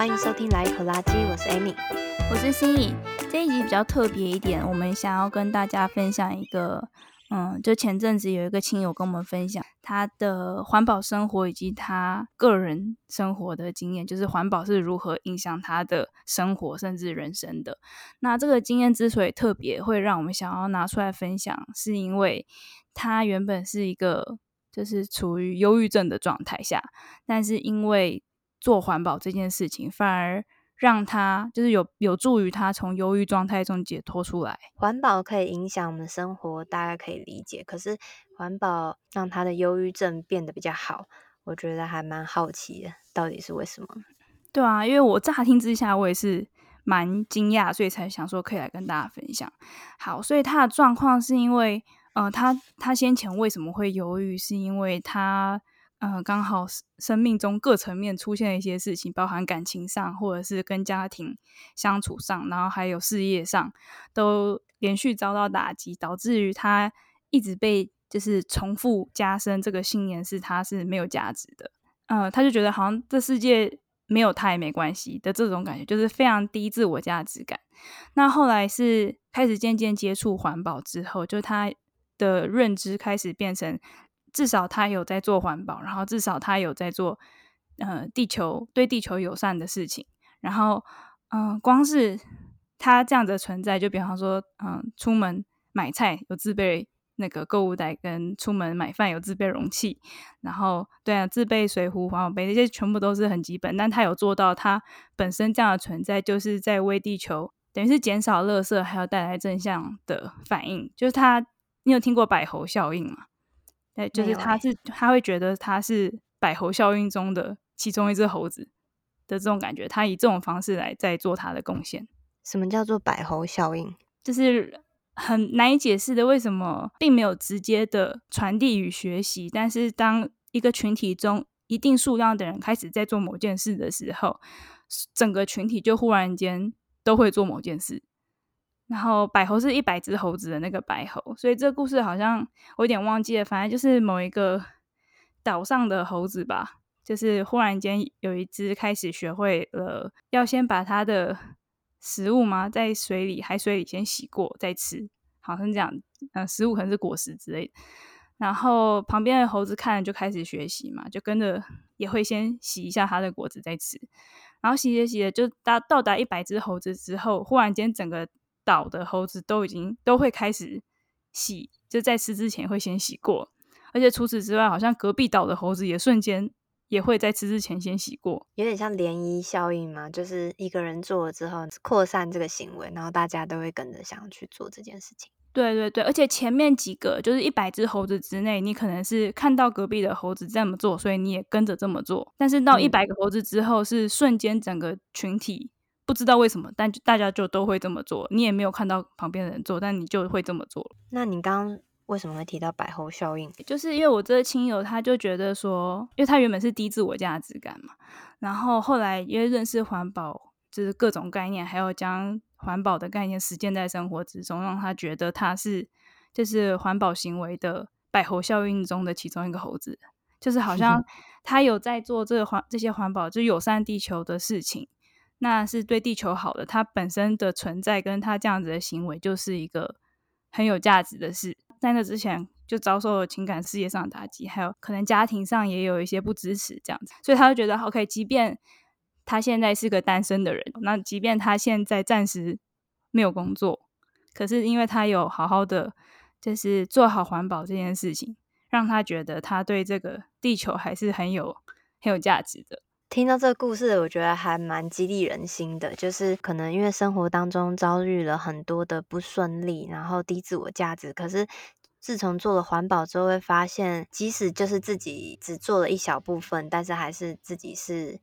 欢迎收听来一口垃圾，我是 Amy，我是心怡。这一集比较特别一点，我们想要跟大家分享一个，嗯，就前阵子有一个亲友跟我们分享他的环保生活以及他个人生活的经验，就是环保是如何影响他的生活甚至人生的。那这个经验之所以特别，会让我们想要拿出来分享，是因为他原本是一个就是处于忧郁症的状态下，但是因为做环保这件事情，反而让他就是有有助于他从忧郁状态中解脱出来。环保可以影响我们生活，大家可以理解。可是环保让他的忧郁症变得比较好，我觉得还蛮好奇的，到底是为什么？对啊，因为我乍听之下，我也是蛮惊讶，所以才想说可以来跟大家分享。好，所以他的状况是因为，呃，他他先前为什么会忧郁，是因为他。嗯，刚好生命中各层面出现了一些事情，包含感情上，或者是跟家庭相处上，然后还有事业上，都连续遭到打击，导致于他一直被就是重复加深这个信念，是他是没有价值的。嗯，他就觉得好像这世界没有他也没关系的这种感觉，就是非常低自我价值感。那后来是开始渐渐接触环保之后，就他的认知开始变成。至少他有在做环保，然后至少他有在做，呃，地球对地球友善的事情。然后，嗯、光是他这样的存在，就比方说，嗯、出门买菜有自备那个购物袋，跟出门买饭有自备容器。然后，对啊，自备水壶、环保杯，这些全部都是很基本。但他有做到，他本身这样的存在，就是在为地球，等于是减少垃圾，还有带来正向的反应。就是他，你有听过百猴效应吗？对，就是他是，他会觉得他是百猴效应中的其中一只猴子的这种感觉，他以这种方式来在做他的贡献。什么叫做百猴效应？就是很难以解释的，为什么并没有直接的传递与学习，但是当一个群体中一定数量的人开始在做某件事的时候，整个群体就忽然间都会做某件事。然后百猴是一百只猴子的那个百猴，所以这个故事好像我有点忘记了。反正就是某一个岛上的猴子吧，就是忽然间有一只开始学会了要先把它的食物嘛，在水里海水里先洗过再吃，好像这样。呃，食物可能是果实之类。然后旁边的猴子看了就开始学习嘛，就跟着也会先洗一下它的果子再吃。然后洗着洗着就到到达一百只猴子之后，忽然间整个。岛的猴子都已经都会开始洗，就在吃之前会先洗过，而且除此之外，好像隔壁岛的猴子也瞬间也会在吃之前先洗过，有点像涟漪效应嘛，就是一个人做了之后扩散这个行为，然后大家都会跟着想要去做这件事情。对对对，而且前面几个就是一百只猴子之内，你可能是看到隔壁的猴子这么做，所以你也跟着这么做，但是到一百个猴子之后，是瞬间整个群体。不知道为什么，但大家就都会这么做。你也没有看到旁边的人做，但你就会这么做。那你刚刚为什么会提到百猴效应？就是因为我这个亲友，他就觉得说，因为他原本是低自我价值感嘛，然后后来因为认识环保，就是各种概念，还有将环保的概念实践在生活之中，让他觉得他是就是环保行为的百猴效应中的其中一个猴子，就是好 像他有在做这个环这些环保，就友善地球的事情。那是对地球好的，它本身的存在跟它这样子的行为就是一个很有价值的事。在那之前就遭受了情感、事业上的打击，还有可能家庭上也有一些不支持这样子，所以他就觉得，OK，即便他现在是个单身的人，那即便他现在暂时没有工作，可是因为他有好好的就是做好环保这件事情，让他觉得他对这个地球还是很有很有价值的。听到这个故事，我觉得还蛮激励人心的。就是可能因为生活当中遭遇了很多的不顺利，然后低自我价值。可是自从做了环保之后，会发现即使就是自己只做了一小部分，但是还是自己是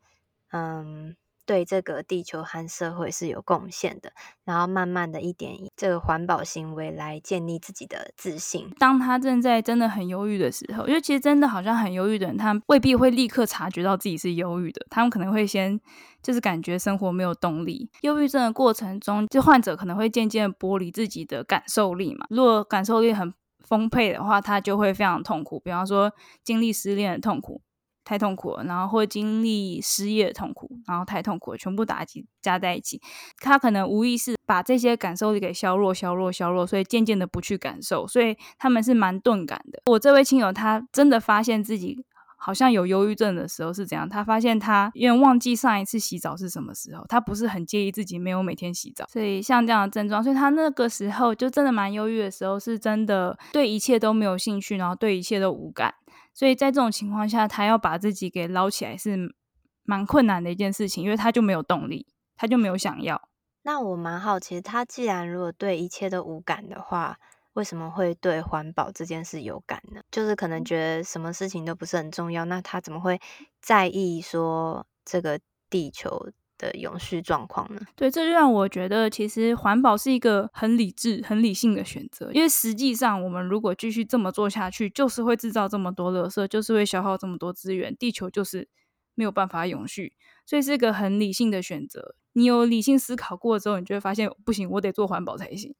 嗯。对这个地球和社会是有贡献的，然后慢慢的一点以这个环保行为来建立自己的自信。当他正在真的很忧郁的时候，因为其实真的好像很忧郁的人，他未必会立刻察觉到自己是忧郁的，他们可能会先就是感觉生活没有动力。忧郁症的过程中，就患者可能会渐渐剥离自己的感受力嘛。如果感受力很丰沛的话，他就会非常痛苦。比方说经历失恋的痛苦。太痛苦了，然后或经历失业的痛苦，然后太痛苦了，全部打击加在一起，他可能无意识把这些感受力给削弱、削弱、削弱，所以渐渐的不去感受，所以他们是蛮钝感的。我这位亲友他真的发现自己好像有忧郁症的时候是怎样？他发现他因为忘记上一次洗澡是什么时候，他不是很介意自己没有每天洗澡，所以像这样的症状，所以他那个时候就真的蛮忧郁的时候，是真的对一切都没有兴趣，然后对一切都无感。所以在这种情况下，他要把自己给捞起来是蛮困难的一件事情，因为他就没有动力，他就没有想要。那我蛮好奇，他既然如果对一切都无感的话，为什么会对环保这件事有感呢？就是可能觉得什么事情都不是很重要，那他怎么会在意说这个地球的永续状况呢？对，这就让我觉得，其实环保是一个很理智、很理性的选择。因为实际上，我们如果继续这么做下去，就是会制造这么多垃圾，就是会消耗这么多资源，地球就是没有办法永续。所以是一个很理性的选择。你有理性思考过之后，你就会发现，不行，我得做环保才行。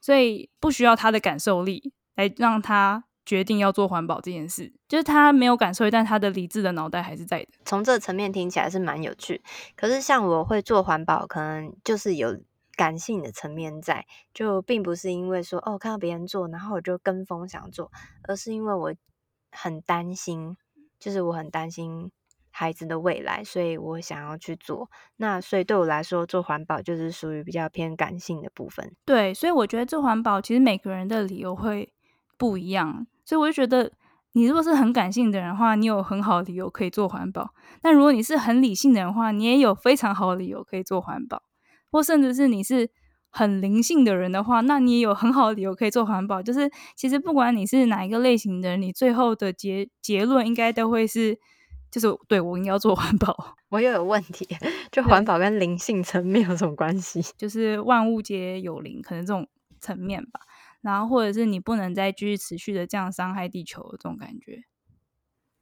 所以不需要他的感受力来让他。决定要做环保这件事，就是他没有感受，但他的理智的脑袋还是在的。从这层面听起来是蛮有趣。可是像我会做环保，可能就是有感性的层面在，就并不是因为说哦看到别人做，然后我就跟风想做，而是因为我很担心，就是我很担心孩子的未来，所以我想要去做。那所以对我来说，做环保就是属于比较偏感性的部分。对，所以我觉得做环保其实每个人的理由会不一样。所以我就觉得，你如果是很感性的人的话，你有很好的理由可以做环保；但如果你是很理性的人的话，你也有非常好的理由可以做环保；或甚至是你是很灵性的人的话，那你也有很好的理由可以做环保。就是其实不管你是哪一个类型的人，你最后的结结论应该都会是，就是对，我应该要做环保。我又有问题，就环保跟灵性层面有什么关系？就是万物皆有灵，可能这种层面吧。然后，或者是你不能再继续持续的这样伤害地球的这种感觉，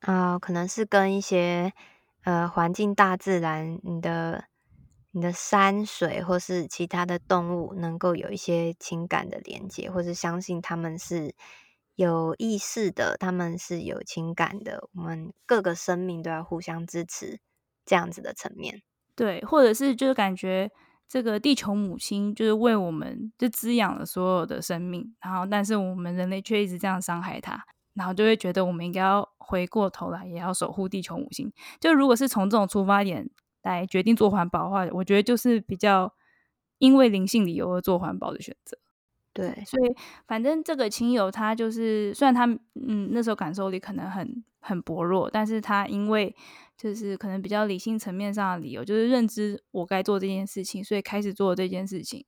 啊、呃，可能是跟一些呃环境、大自然、你的、你的山水，或是其他的动物，能够有一些情感的连接，或是相信他们是有意识的，他们是有情感的。我们各个生命都要互相支持，这样子的层面，对，或者是就是感觉。这个地球母亲就是为我们就滋养了所有的生命，然后但是我们人类却一直这样伤害它，然后就会觉得我们应该要回过头来，也要守护地球母亲。就如果是从这种出发点来决定做环保的话，我觉得就是比较因为灵性理由而做环保的选择。对，所以反正这个亲友他就是，虽然他嗯那时候感受力可能很很薄弱，但是他因为就是可能比较理性层面上的理由，就是认知我该做这件事情，所以开始做这件事情，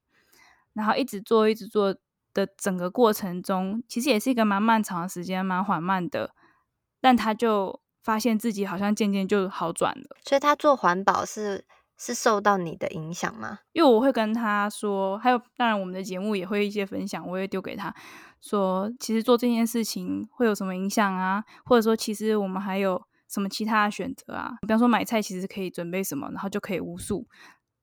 然后一直做一直做的整个过程中，其实也是一个蛮漫长的时间，蛮缓慢的，但他就发现自己好像渐渐就好转了，所以他做环保是。是受到你的影响吗？因为我会跟他说，还有当然我们的节目也会一些分享，我会丢给他说，其实做这件事情会有什么影响啊？或者说，其实我们还有什么其他的选择啊？比方说买菜，其实可以准备什么，然后就可以无数。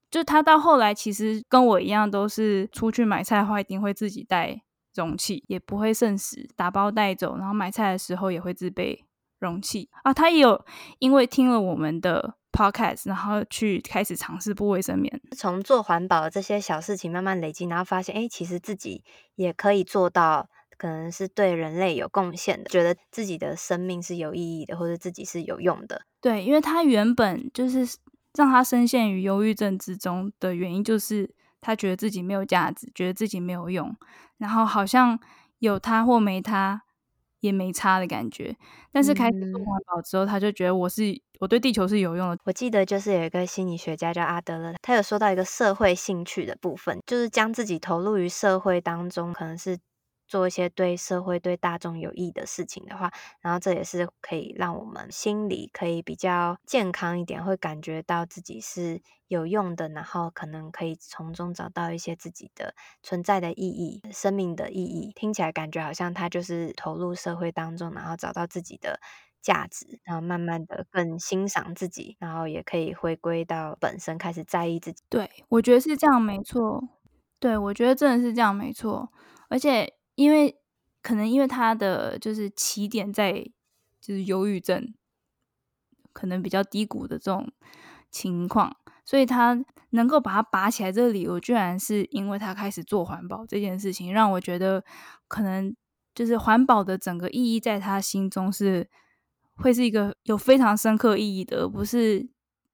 就他到后来，其实跟我一样，都是出去买菜的话，一定会自己带容器，也不会剩食，打包带走。然后买菜的时候也会自备容器啊。他也有因为听了我们的。Podcast，然后去开始尝试不卫生棉，从做环保的这些小事情慢慢累积，然后发现，哎，其实自己也可以做到，可能是对人类有贡献的，觉得自己的生命是有意义的，或者自己是有用的。对，因为他原本就是让他深陷于忧郁症之中的原因，就是他觉得自己没有价值，觉得自己没有用，然后好像有他或没他。也没差的感觉，但是开始做环保之后，嗯、他就觉得我是我对地球是有用的。我记得就是有一个心理学家叫阿德勒，他有说到一个社会兴趣的部分，就是将自己投入于社会当中，可能是。做一些对社会、对大众有益的事情的话，然后这也是可以让我们心里可以比较健康一点，会感觉到自己是有用的，然后可能可以从中找到一些自己的存在的意义、生命的意义。听起来感觉好像他就是投入社会当中，然后找到自己的价值，然后慢慢的更欣赏自己，然后也可以回归到本身，开始在意自己。对，我觉得是这样，没错。对，我觉得真的是这样，没错，而且。因为可能因为他的就是起点在就是忧郁症可能比较低谷的这种情况，所以他能够把它拔起来，这个理由居然是因为他开始做环保这件事情，让我觉得可能就是环保的整个意义在他心中是会是一个有非常深刻意义的，而不是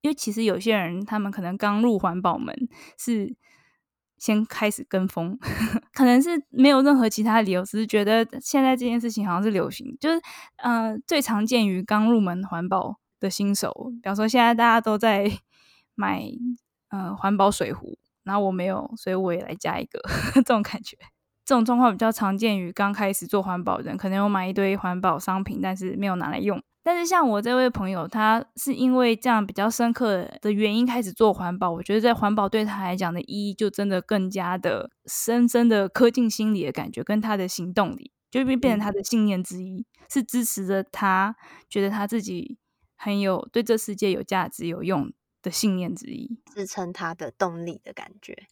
因为其实有些人他们可能刚入环保门是。先开始跟风，可能是没有任何其他理由，只是觉得现在这件事情好像是流行，就是呃，最常见于刚入门环保的新手，比方说现在大家都在买呃环保水壶，然后我没有，所以我也来加一个 这种感觉。这种状况比较常见于刚开始做环保人，可能有买一堆环保商品，但是没有拿来用。但是像我这位朋友，他是因为这样比较深刻的原因开始做环保。我觉得在环保对他来讲的意义，就真的更加的深深的刻进心里的感觉，跟他的行动里就变变成他的信念之一，是支持着他觉得他自己很有对这世界有价值、有用的信念之一，支撑他的动力的感觉。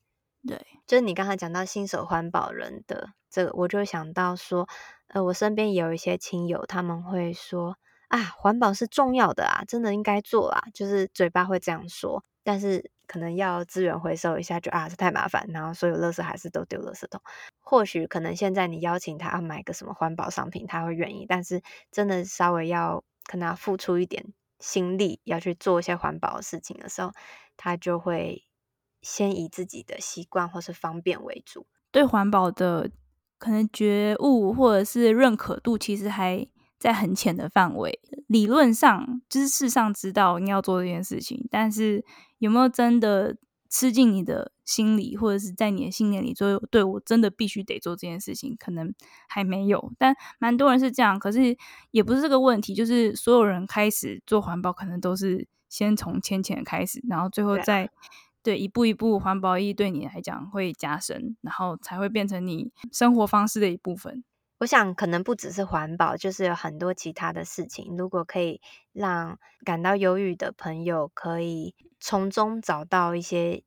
对，就是你刚才讲到新手环保人的这个，我就想到说，呃，我身边也有一些亲友，他们会说。啊，环保是重要的啊，真的应该做啊，就是嘴巴会这样说，但是可能要资源回收一下就，啊，这太麻烦，然后所有垃圾还是都丢垃圾桶。或许可能现在你邀请他买个什么环保商品，他会愿意，但是真的稍微要可能要付出一点心力，要去做一些环保的事情的时候，他就会先以自己的习惯或是方便为主。对环保的可能觉悟或者是认可度，其实还。在很浅的范围，理论上、知识上知道你要做这件事情，但是有没有真的吃进你的心里，或者是在你的信念里，说对我真的必须得做这件事情，可能还没有。但蛮多人是这样，可是也不是这个问题，就是所有人开始做环保，可能都是先从浅浅开始，然后最后再对，对一步一步环保意义对你来讲会加深，然后才会变成你生活方式的一部分。我想，可能不只是环保，就是有很多其他的事情。如果可以让感到忧郁的朋友可以从中找到一些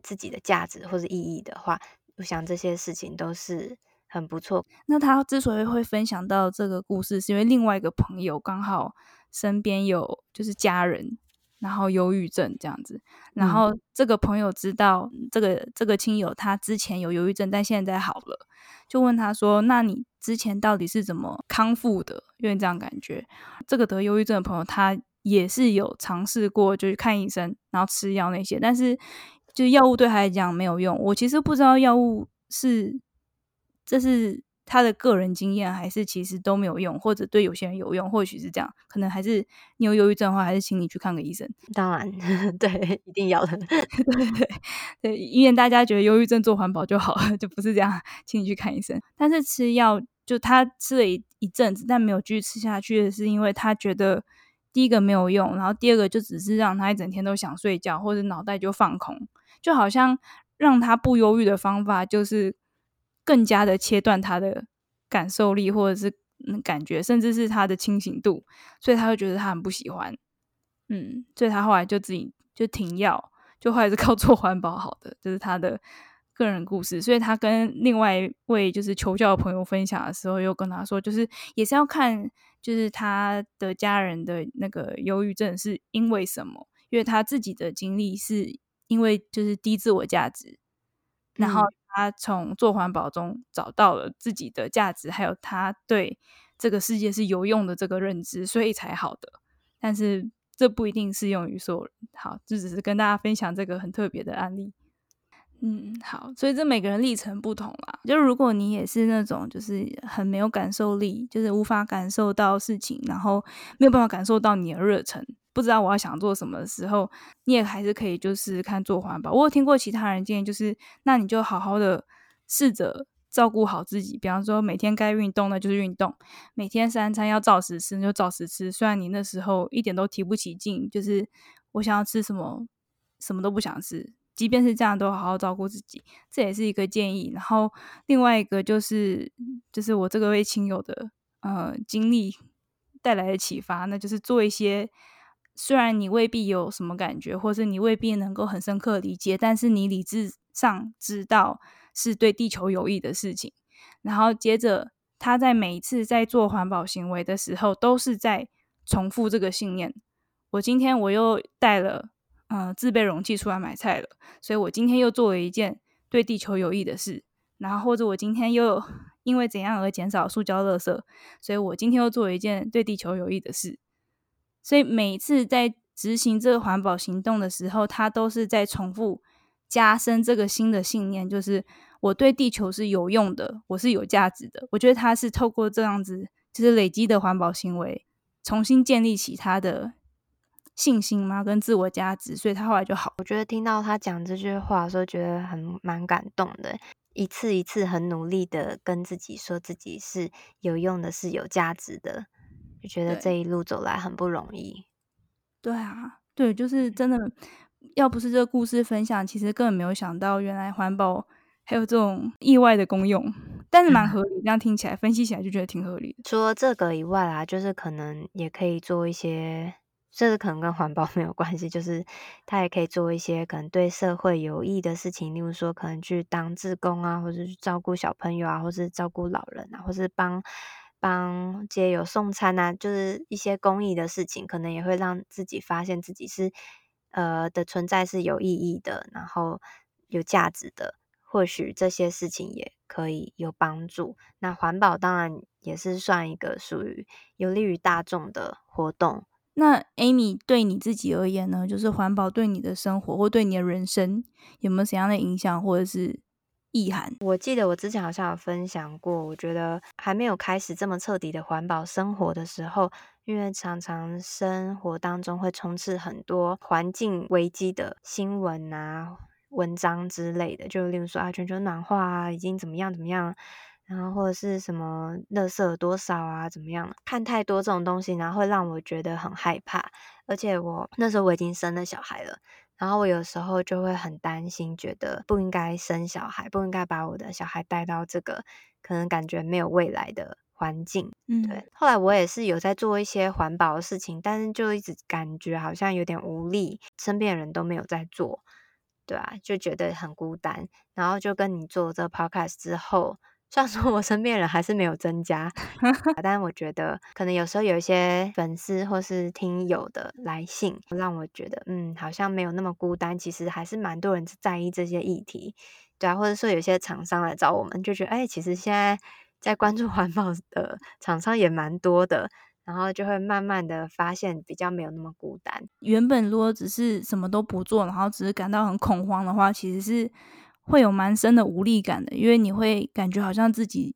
自己的价值或者意义的话，我想这些事情都是很不错。那他之所以会分享到这个故事，是因为另外一个朋友刚好身边有就是家人，然后忧郁症这样子。然后这个朋友知道这个这个亲友他之前有忧郁症，但现在好了，就问他说：“那你？”之前到底是怎么康复的？因为这样感觉，这个得忧郁症的朋友，他也是有尝试过，就是看医生，然后吃药那些，但是就是药物对他来讲没有用。我其实不知道药物是这是他的个人经验，还是其实都没有用，或者对有些人有用，或许是这样。可能还是你有忧郁症的话，还是请你去看个医生。当然，对，一定要的。对 对对，以免大家觉得忧郁症做环保就好了，就不是这样，请你去看医生。但是吃药。就他吃了一一阵子，但没有继续吃下去是因为他觉得第一个没有用，然后第二个就只是让他一整天都想睡觉，或者脑袋就放空，就好像让他不忧郁的方法就是更加的切断他的感受力，或者是感觉，甚至是他的清醒度，所以他会觉得他很不喜欢，嗯，所以他后来就自己就停药，就后来是靠做环保好的，就是他的。个人故事，所以他跟另外一位就是求教的朋友分享的时候，又跟他说，就是也是要看，就是他的家人的那个忧郁症是因为什么，因为他自己的经历是因为就是低自我价值，然后他从做环保中找到了自己的价值，还有他对这个世界是有用的这个认知，所以才好的。但是这不一定适用于所有人。好，这只是跟大家分享这个很特别的案例。嗯，好，所以这每个人历程不同啦。就如果你也是那种就是很没有感受力，就是无法感受到事情，然后没有办法感受到你的热忱，不知道我要想做什么的时候，你也还是可以就是看做环保。我有听过其他人建议，就是那你就好好的试着照顾好自己，比方说每天该运动的就是运动，每天三餐要照时吃就照时吃。虽然你那时候一点都提不起劲，就是我想要吃什么，什么都不想吃。即便是这样，都好好照顾自己，这也是一个建议。然后另外一个就是，就是我这个位亲友的呃经历带来的启发，那就是做一些虽然你未必有什么感觉，或是你未必能够很深刻理解，但是你理智上知道是对地球有益的事情。然后接着他在每一次在做环保行为的时候，都是在重复这个信念。我今天我又带了呃自备容器出来买菜了，所以我今天又做了一件对地球有益的事。然后或者我今天又因为怎样而减少塑胶垃圾，所以我今天又做了一件对地球有益的事。所以每次在执行这个环保行动的时候，它都是在重复加深这个新的信念，就是我对地球是有用的，我是有价值的。我觉得他是透过这样子，就是累积的环保行为，重新建立起他的。信心吗？跟自我价值，所以他后来就好。我觉得听到他讲这句话的时候，觉得很蛮感动的。一次一次很努力的跟自己说自己是有用的，是有价值的，就觉得这一路走来很不容易。对，对啊，对，就是真的。要不是这个故事分享，其实根本没有想到，原来环保还有这种意外的功用。但是蛮合理，这样听起来、分析起来就觉得挺合理的。除了这个以外啊，就是可能也可以做一些。这个可能跟环保 没有关系，就是他也可以做一些可能对社会有益的事情，例如说可能去当志工啊，或者去照顾小朋友啊，或是照顾老人啊，或是帮帮街友送餐啊，就是一些公益的事情，可能也会让自己发现自己是呃的存在是有意义的，然后有价值的，或许这些事情也可以有帮助。那环保当然也是算一个属于有利于大众的活动。那 Amy 对你自己而言呢？就是环保对你的生活或对你的人生有没有怎样的影响或者是意涵？我记得我之前好像有分享过，我觉得还没有开始这么彻底的环保生活的时候，因为常常生活当中会充斥很多环境危机的新闻啊、文章之类的，就例如说啊，全球暖化啊，已经怎么样怎么样。然后或者是什么垃圾多少啊？怎么样？看太多这种东西，然后会让我觉得很害怕。而且我那时候我已经生了小孩了，然后我有时候就会很担心，觉得不应该生小孩，不应该把我的小孩带到这个可能感觉没有未来的环境。嗯，对。后来我也是有在做一些环保的事情，但是就一直感觉好像有点无力，身边的人都没有在做，对啊，就觉得很孤单。然后就跟你做这个 podcast 之后。虽然说我身边人还是没有增加，但我觉得可能有时候有一些粉丝或是听友的来信，让我觉得嗯，好像没有那么孤单。其实还是蛮多人在意这些议题，对啊，或者说有些厂商来找我们，就觉得哎，其实现在在关注环保的厂商也蛮多的，然后就会慢慢的发现比较没有那么孤单。原本如果只是什么都不做，然后只是感到很恐慌的话，其实是。会有蛮深的无力感的，因为你会感觉好像自己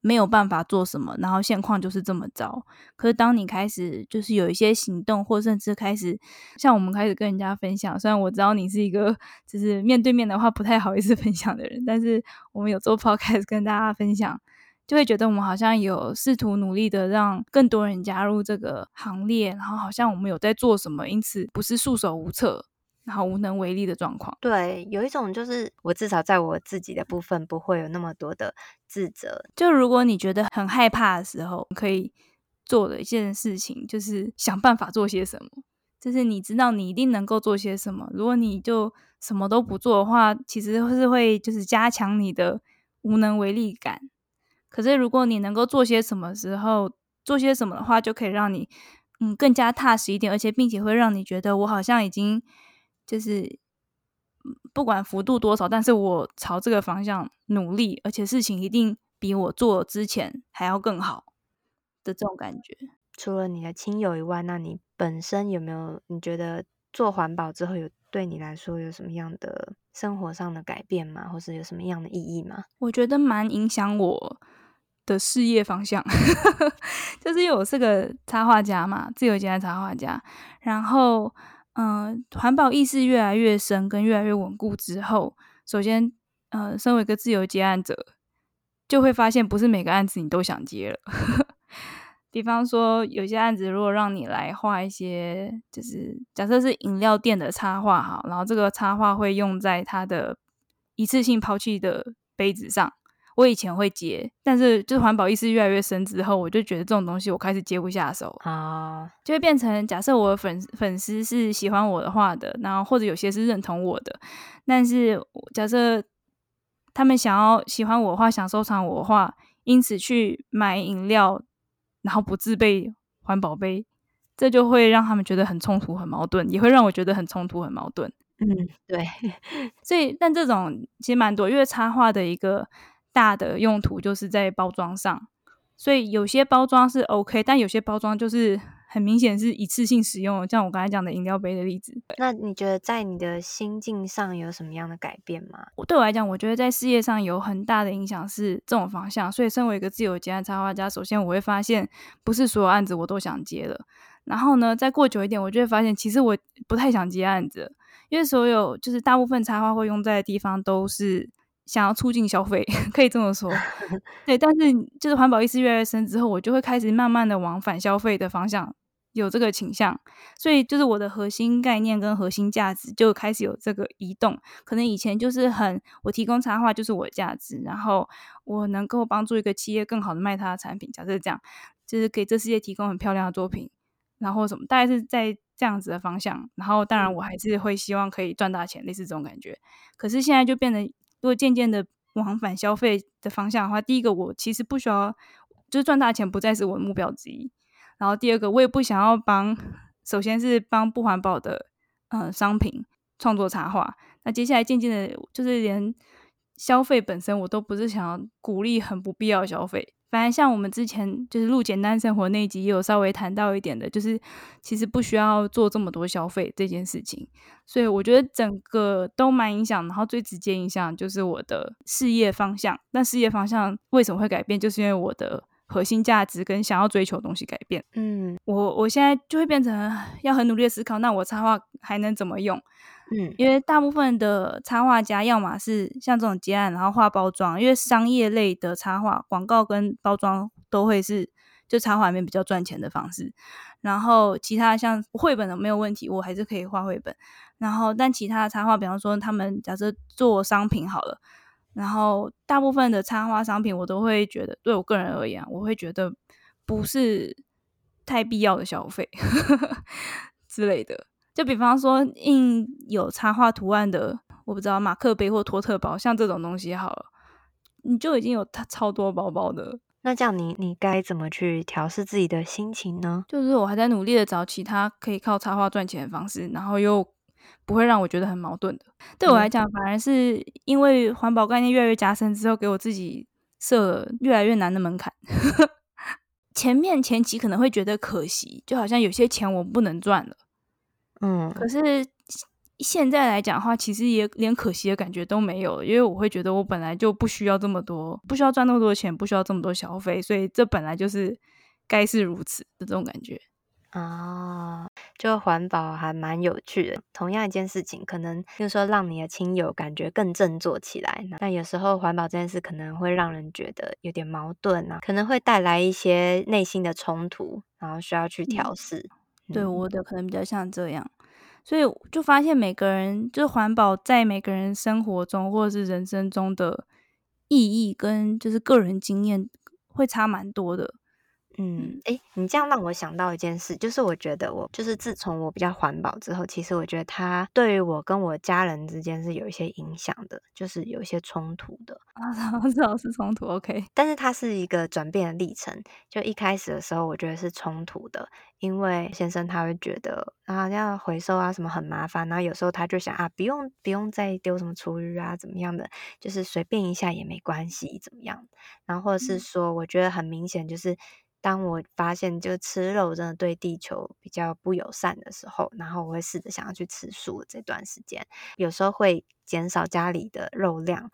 没有办法做什么，然后现况就是这么糟。可是当你开始就是有一些行动，或甚至开始像我们开始跟人家分享，虽然我知道你是一个就是面对面的话不太好意思 分享的人，但是我们有做 podcast 跟大家分享，就会觉得我们好像有试图努力的让更多人加入这个行列，然后好像我们有在做什么，因此不是束手无策。然后无能为力的状况，对，有一种就是我至少在我自己的部分不会有那么多的自责。就如果你觉得很害怕的时候，可以做的一件事情就是想办法做些什么。就是你知道你一定能够做些什么。如果你就什么都不做的话，其实是会就是加强你的无能为力感。可是如果你能够做些什么时候做些什么的话，就可以让你嗯更加踏实一点，而且并且会让你觉得我好像已经。就是不管幅度多少，但是我朝这个方向努力，而且事情一定比我做之前还要更好的这种感觉。除了你的亲友以外，那你本身有没有？你觉得做环保之后，有对你来说有什么样的生活上的改变吗？或是有什么样的意义吗？我觉得蛮影响我的事业方向，就是因为我是个插画家嘛，自由接案插画家，然后。嗯，环保意识越来越深，跟越来越稳固之后，首先，呃，身为一个自由接案者，就会发现不是每个案子你都想接了。比方说，有些案子如果让你来画一些，就是假设是饮料店的插画哈，然后这个插画会用在它的一次性抛弃的杯子上。我以前会接，但是就是环保意识越来越深之后，我就觉得这种东西我开始接不下手啊，就会变成假设我的粉粉丝是喜欢我的画的，然后或者有些是认同我的，但是假设他们想要喜欢我的画，想收藏我的画，因此去买饮料，然后不自备环保杯这就会让他们觉得很冲突、很矛盾，也会让我觉得很冲突、很矛盾。嗯，对。所以，但这种其实蛮多，因为插画的一个大的用途就是在包装上，所以有些包装是 OK，但有些包装就是。很明显是一次性使用，像我刚才讲的饮料杯的例子。那你觉得在你的心境上有什么样的改变吗？对我来讲，我觉得在事业上有很大的影响是这种方向。所以，身为一个自由接案插画家，首先我会发现，不是所有案子我都想接了。然后呢，再过久一点，我就会发现，其实我不太想接案子，因为所有就是大部分插画会用在的地方都是。想要促进消费，可以这么说，对。但是就是环保意识越来越深之后，我就会开始慢慢的往反消费的方向有这个倾向。所以就是我的核心概念跟核心价值就开始有这个移动。可能以前就是很我提供插画就是我的价值，然后我能够帮助一个企业更好的卖它的产品。假设这样，就是给这世界提供很漂亮的作品，然后什么，大概是在这样子的方向。然后当然我还是会希望可以赚大钱，类似这种感觉。可是现在就变得。如果渐渐的往返消费的方向的话，第一个我其实不需要，就是赚大钱不再是我的目标之一。然后第二个，我也不想要帮，首先是帮不环保的呃商品创作插画。那接下来渐渐的，就是连消费本身，我都不是想要鼓励很不必要的消费。反正像我们之前就是录简单生活那一集，也有稍微谈到一点的，就是其实不需要做这么多消费这件事情。所以我觉得整个都蛮影响，然后最直接影响就是我的事业方向。那事业方向为什么会改变？就是因为我的核心价值跟想要追求的东西改变。嗯，我我现在就会变成要很努力的思考，那我插画还能怎么用？嗯，因为大部分的插画家，要么是像这种结案，然后画包装，因为商业类的插画，广告跟包装都会是就插画里面比较赚钱的方式。然后其他像绘本的没有问题，我还是可以画绘本。然后但其他的插画，比方说他们假设做商品好了，然后大部分的插画商品，我都会觉得对我个人而言，我会觉得不是太必要的消费之类的。就比方说印有插画图案的，我不知道马克杯或托特包，像这种东西好了，你就已经有它超多包包的。那这样你你该怎么去调试自己的心情呢？就是我还在努力的找其他可以靠插画赚钱的方式，然后又不会让我觉得很矛盾的。对我来讲，反而是因为环保概念越来越加深之后，给我自己设了越来越难的门槛。前面前期可能会觉得可惜，就好像有些钱我不能赚了。嗯，可是现在来讲的话，其实也连可惜的感觉都没有，因为我会觉得我本来就不需要这么多，不需要赚那么多钱，不需要这么多消费，所以这本来就是该是如此的这种感觉。啊、哦，就环保还蛮有趣的。同样一件事情，可能就是说让你的亲友感觉更振作起来，但有时候环保这件事可能会让人觉得有点矛盾啊，可能会带来一些内心的冲突，然后需要去调试。嗯对，我的可能比较像这样，所以就发现每个人就是环保在每个人生活中或者是人生中的意义跟就是个人经验会差蛮多的。嗯，诶，你这样让我想到一件事，就是我觉得我就是自从我比较环保之后，其实我觉得它对于我跟我家人之间是有一些影响的，就是有一些冲突的啊，知道是冲突，OK。但是它是一个转变的历程，就一开始的时候，我觉得是冲突的，因为先生他会觉得啊要回收啊什么很麻烦，然后有时候他就想啊不用不用再丢什么厨余啊怎么样的，就是随便一下也没关系怎么样，然后或者是说我觉得很明显就是。当我发现就吃肉真的对地球比较不友善的时候，然后我会试着想要去吃素。这段时间有时候会减少家里的肉量，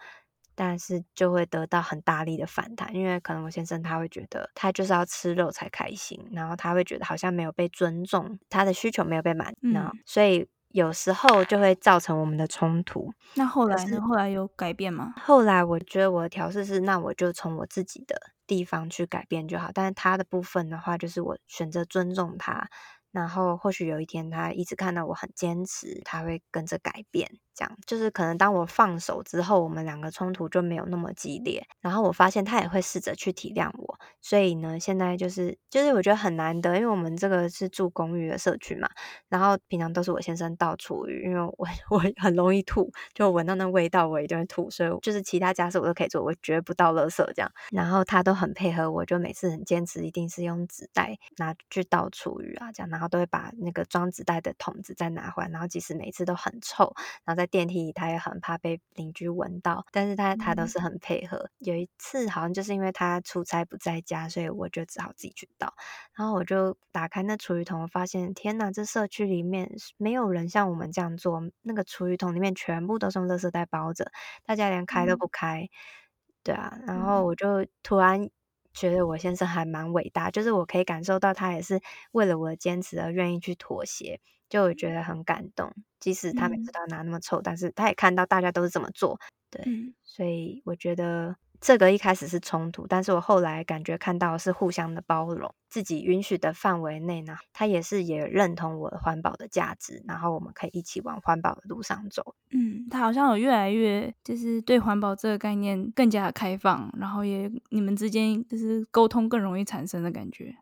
但是就会得到很大力的反弹，因为可能我先生他会觉得他就是要吃肉才开心，然后他会觉得好像没有被尊重，他的需求没有被满足，嗯，所以有时候就会造成我们的冲突。那后来呢？后来有改变吗？后来我觉得我的调试是，那我就从我自己的。地方去改变就好，但是他的部分的话，就是我选择尊重他，然后或许有一天他一直看到我很坚持，他会跟着改变这样就是可能当我放手之后，我们两个冲突就没有那么激烈。然后我发现他也会试着去体谅我，所以呢，现在就是就是我觉得很难得，因为我们这个是住公寓的社区嘛，然后平常都是我先生倒厨余，因为我 我很容易吐，就闻到那味道我一定会吐，所以就是其他家事我都可以做，我绝不倒垃圾这样。然后他都很配合我，就每次很坚持一定是用纸袋拿去倒厨余啊这样，然后都会把那个装纸袋的桶子再拿回来，然后即使每次都很臭，然后再电梯里他也很怕被邻居闻到，但是他他都是很配合。嗯、有一次好像就是因为他出差不在家，所以我就只好自己去倒。然后我就打开那厨余桶，发现天哪，这社区里面没有人像我们这样做。那个厨余桶里面全部都是用垃圾袋包着，大家连开都不开。嗯、对啊，然后我就突然觉得我先生还蛮伟大，就是我可以感受到他也是为了我的坚持而愿意去妥协。就我觉得很感动，即使他每次都要拿那么臭，嗯、但是他也看到大家都是这么做，对，嗯、所以我觉得这个一开始是冲突，但是我后来感觉看到是互相的包容，自己允许的范围内呢，他也是也认同我的环保的价值，然后我们可以一起往环保的路上走。嗯，他好像有越来越就是对环保这个概念更加的开放，然后也你们之间就是沟通更容易产生的感觉。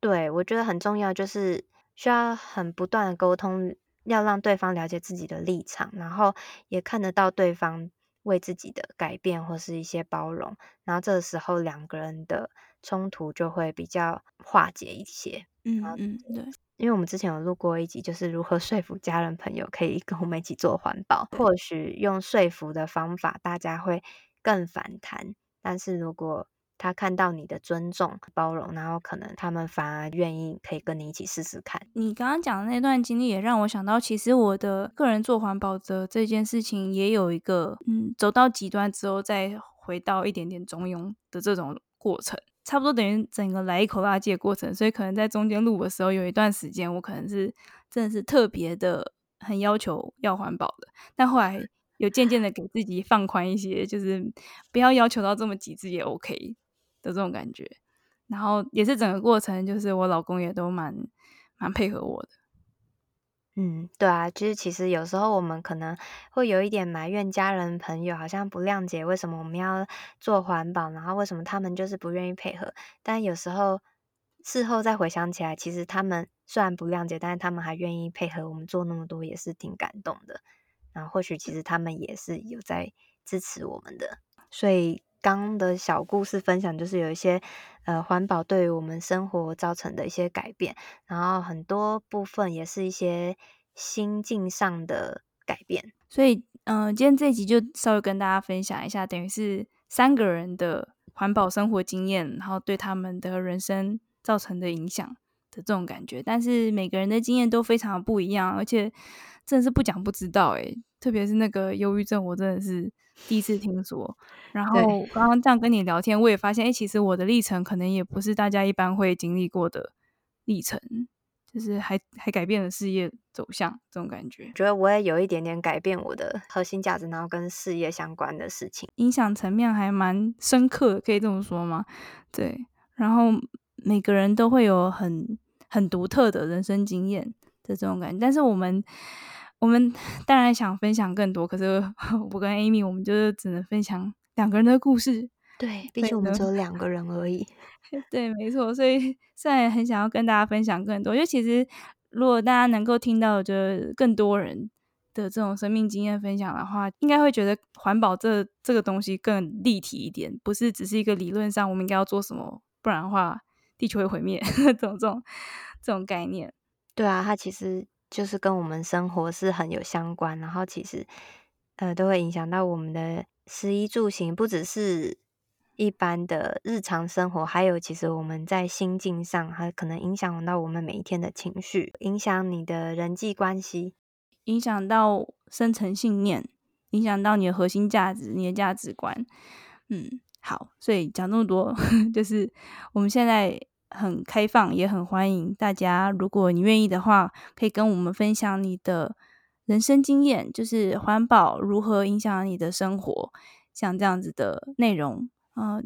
对，我觉得很重要就是。需要很不断的沟通，要让对方了解自己的立场，然后也看得到对方为自己的改变或是一些包容，然后这个时候两个人的冲突就会比较化解一些。嗯嗯，对，因为我们之前有录过一集，就是如何说服家人朋友可以跟我们一起做环保，或许用说服的方法大家会更反弹，但是如果他看到你的尊重、包容，然后可能他们反而愿意可以跟你一起试试看。你刚刚讲的那段经历也让我想到，其实我的个人做环保的这件事情也有一个，嗯，走到极端之后再回到一点点中庸的这种过程，差不多等于整个来一口垃圾的过程。所以可能在中间录的时候，有一段时间我可能是真的是特别的很要求要环保的，但后来有渐渐的给自己放宽一些，就是不要要求到这么极致也 OK。的这种感觉，然后也是整个过程，就是我老公也都蛮蛮配合我的。嗯，对啊，就是其实有时候我们可能会有一点埋怨家人朋友，好像不谅解为什么我们要做环保，然后为什么他们就是不愿意配合。但有时候事后再回想起来，其实他们虽然不谅解，但是他们还愿意配合我们做那么多，也是挺感动的。然后或许其实他们也是有在支持我们的，所以。刚的小故事分享，就是有一些呃环保对于我们生活造成的一些改变，然后很多部分也是一些心境上的改变。所以，嗯、今天这一集就稍微跟大家分享一下，等于是三个人的环保生活经验，然后对他们的人生造成的影响的这种感觉。但是每个人的经验都非常不一样，而且真的是不讲不知道诶，特别是那个忧郁症，我真的是。第一次听说，然后刚刚这样跟你聊天，我也发现，哎，其实我的历程可能也不是大家一般会经历过的历程，就是还还改变了事业走向这种感觉。觉得我也有一点点改变我的核心价值，然后跟事业相关的事情，影响层面还蛮深刻，可以这么说吗？对，然后每个人都会有很很独特的人生经验的这种感觉，但是我们。我们当然想分享更多，可是我跟 Amy，我们就是只能分享两个人的故事。对，毕竟我们只有两个人而已。对，没错。所以虽然很想要跟大家分享更多，因为其实如果大家能够听到就更多人的这种生命经验分享的话，应该会觉得环保这这个东西更立体一点，不是只是一个理论上我们应该要做什么，不然的话地球会毁灭 这种这种这种概念。对啊，它其实。就是跟我们生活是很有相关，然后其实呃都会影响到我们的食衣住行，不只是一般的日常生活，还有其实我们在心境上，还可能影响到我们每一天的情绪，影响你的人际关系，影响到深层信念，影响到你的核心价值、你的价值观。嗯，好，所以讲那么多，就是我们现在。很开放，也很欢迎大家。如果你愿意的话，可以跟我们分享你的人生经验，就是环保如何影响你的生活，像这样子的内容。嗯、呃，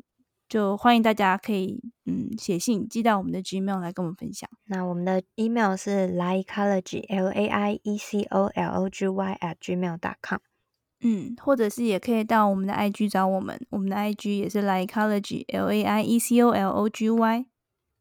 就欢迎大家可以嗯写信寄到我们的 Gmail 来跟我们分享。那我们的 email 是 laiecology l a i e c o l o g y at gmail dot com。嗯，或者是也可以到我们的 IG 找我们，我们的 IG 也是 laiecology l a i e c o l o g y。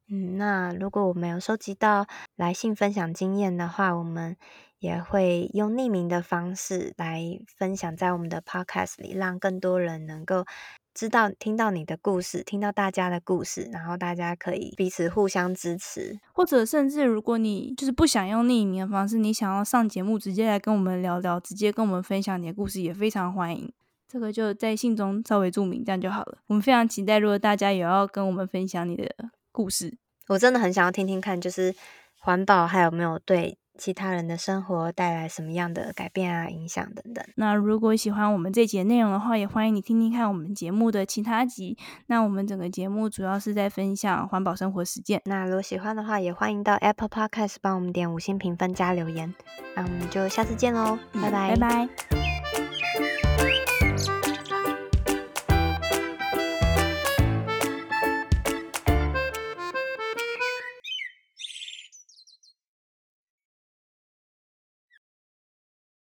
嗯，那如果我们有收集到来信分享经验的话，我们也会用匿名的方式来分享在我们的 podcast 里，让更多人能够知道、听到你的故事，听到大家的故事，然后大家可以彼此互相支持。或者甚至如果你就是不想用匿名的方式，你想要上节目直接来跟我们聊聊，直接跟我们分享你的故事，也非常欢迎。这个就在信中稍微注明，这样就好了。我们非常期待，如果大家也要跟我们分享你的故事，我真的很想要听听看，就是环保还有没有对其他人的生活带来什么样的改变啊、影响等等。那如果喜欢我们这节内容的话，也欢迎你听听看我们节目的其他集。那我们整个节目主要是在分享环保生活实践。那如果喜欢的话，也欢迎到 Apple Podcast 帮我们点五星评分加留言。那我们就下次见喽，拜拜，拜拜。